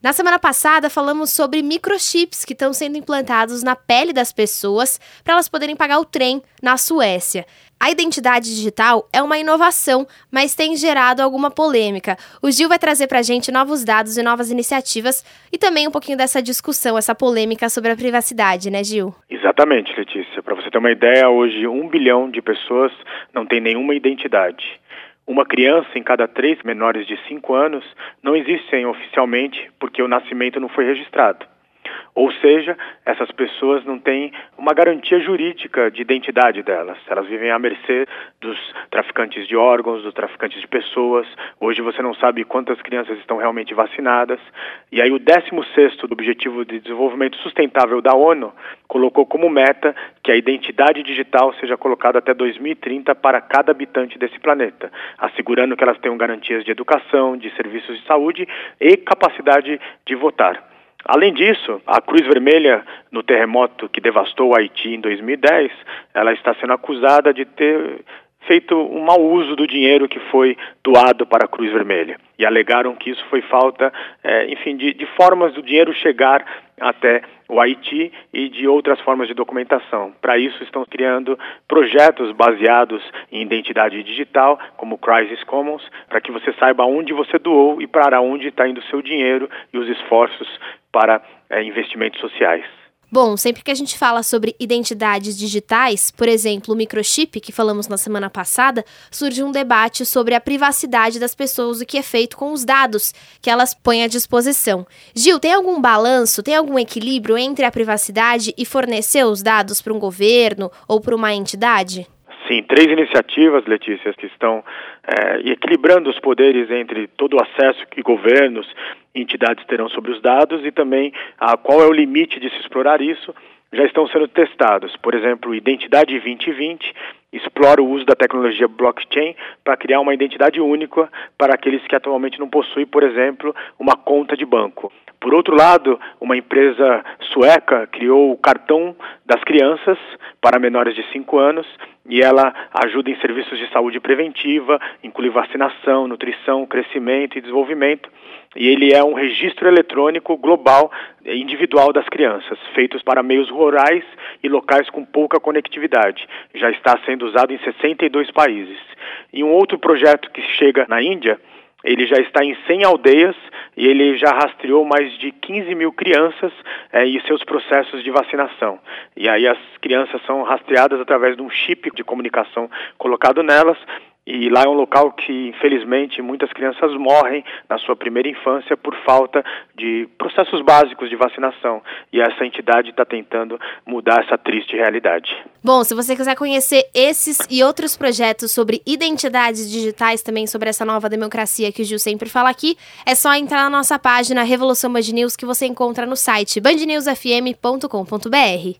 Na semana passada, falamos sobre microchips que estão sendo implantados na pele das pessoas para elas poderem pagar o trem na Suécia. A identidade digital é uma inovação, mas tem gerado alguma polêmica. O Gil vai trazer para a gente novos dados e novas iniciativas e também um pouquinho dessa discussão, essa polêmica sobre a privacidade, né, Gil? Exatamente, Letícia. Para você ter uma ideia, hoje um bilhão de pessoas não tem nenhuma identidade. Uma criança em cada três menores de 5 anos não existem oficialmente porque o nascimento não foi registrado. Ou seja, essas pessoas não têm uma garantia jurídica de identidade delas. Elas vivem à mercê dos traficantes de órgãos, dos traficantes de pessoas. Hoje você não sabe quantas crianças estão realmente vacinadas. E aí o 16º do Objetivo de Desenvolvimento Sustentável da ONU colocou como meta que a identidade digital seja colocada até 2030 para cada habitante desse planeta, assegurando que elas tenham garantias de educação, de serviços de saúde e capacidade de votar. Além disso, a Cruz Vermelha, no terremoto que devastou o Haiti em 2010, ela está sendo acusada de ter feito um mau uso do dinheiro que foi doado para a Cruz Vermelha. E alegaram que isso foi falta, é, enfim, de, de formas do dinheiro chegar até o Haiti e de outras formas de documentação. Para isso, estão criando projetos baseados em identidade digital, como o Crisis Commons, para que você saiba onde você doou e para onde está indo o seu dinheiro e os esforços para é, investimentos sociais. Bom, sempre que a gente fala sobre identidades digitais, por exemplo, o microchip, que falamos na semana passada, surge um debate sobre a privacidade das pessoas, o que é feito com os dados que elas põem à disposição. Gil, tem algum balanço, tem algum equilíbrio entre a privacidade e fornecer os dados para um governo ou para uma entidade? Sim, três iniciativas, Letícia, que estão é, equilibrando os poderes entre todo o acesso que governos e entidades terão sobre os dados e também a, qual é o limite de se explorar isso, já estão sendo testados. Por exemplo, Identidade 2020 explora o uso da tecnologia blockchain para criar uma identidade única para aqueles que atualmente não possuem, por exemplo, uma conta de banco. Por outro lado, uma empresa sueca criou o cartão das crianças para menores de 5 anos e ela ajuda em serviços de saúde preventiva, inclui vacinação, nutrição, crescimento e desenvolvimento. E ele é um registro eletrônico global individual das crianças, feitos para meios rurais e locais com pouca conectividade. Já está sendo usado em 62 países. E um outro projeto que chega na Índia, ele já está em 100 aldeias e ele já rastreou mais de 15 mil crianças é, e seus processos de vacinação. E aí as crianças são rastreadas através de um chip de comunicação colocado nelas e lá é um local que, infelizmente, muitas crianças morrem na sua primeira infância por falta de processos básicos de vacinação. E essa entidade está tentando mudar essa triste realidade. Bom, se você quiser conhecer esses e outros projetos sobre identidades digitais, também sobre essa nova democracia que o Gil sempre fala aqui, é só entrar na nossa página Revolução Band News que você encontra no site bandnewsfm.com.br.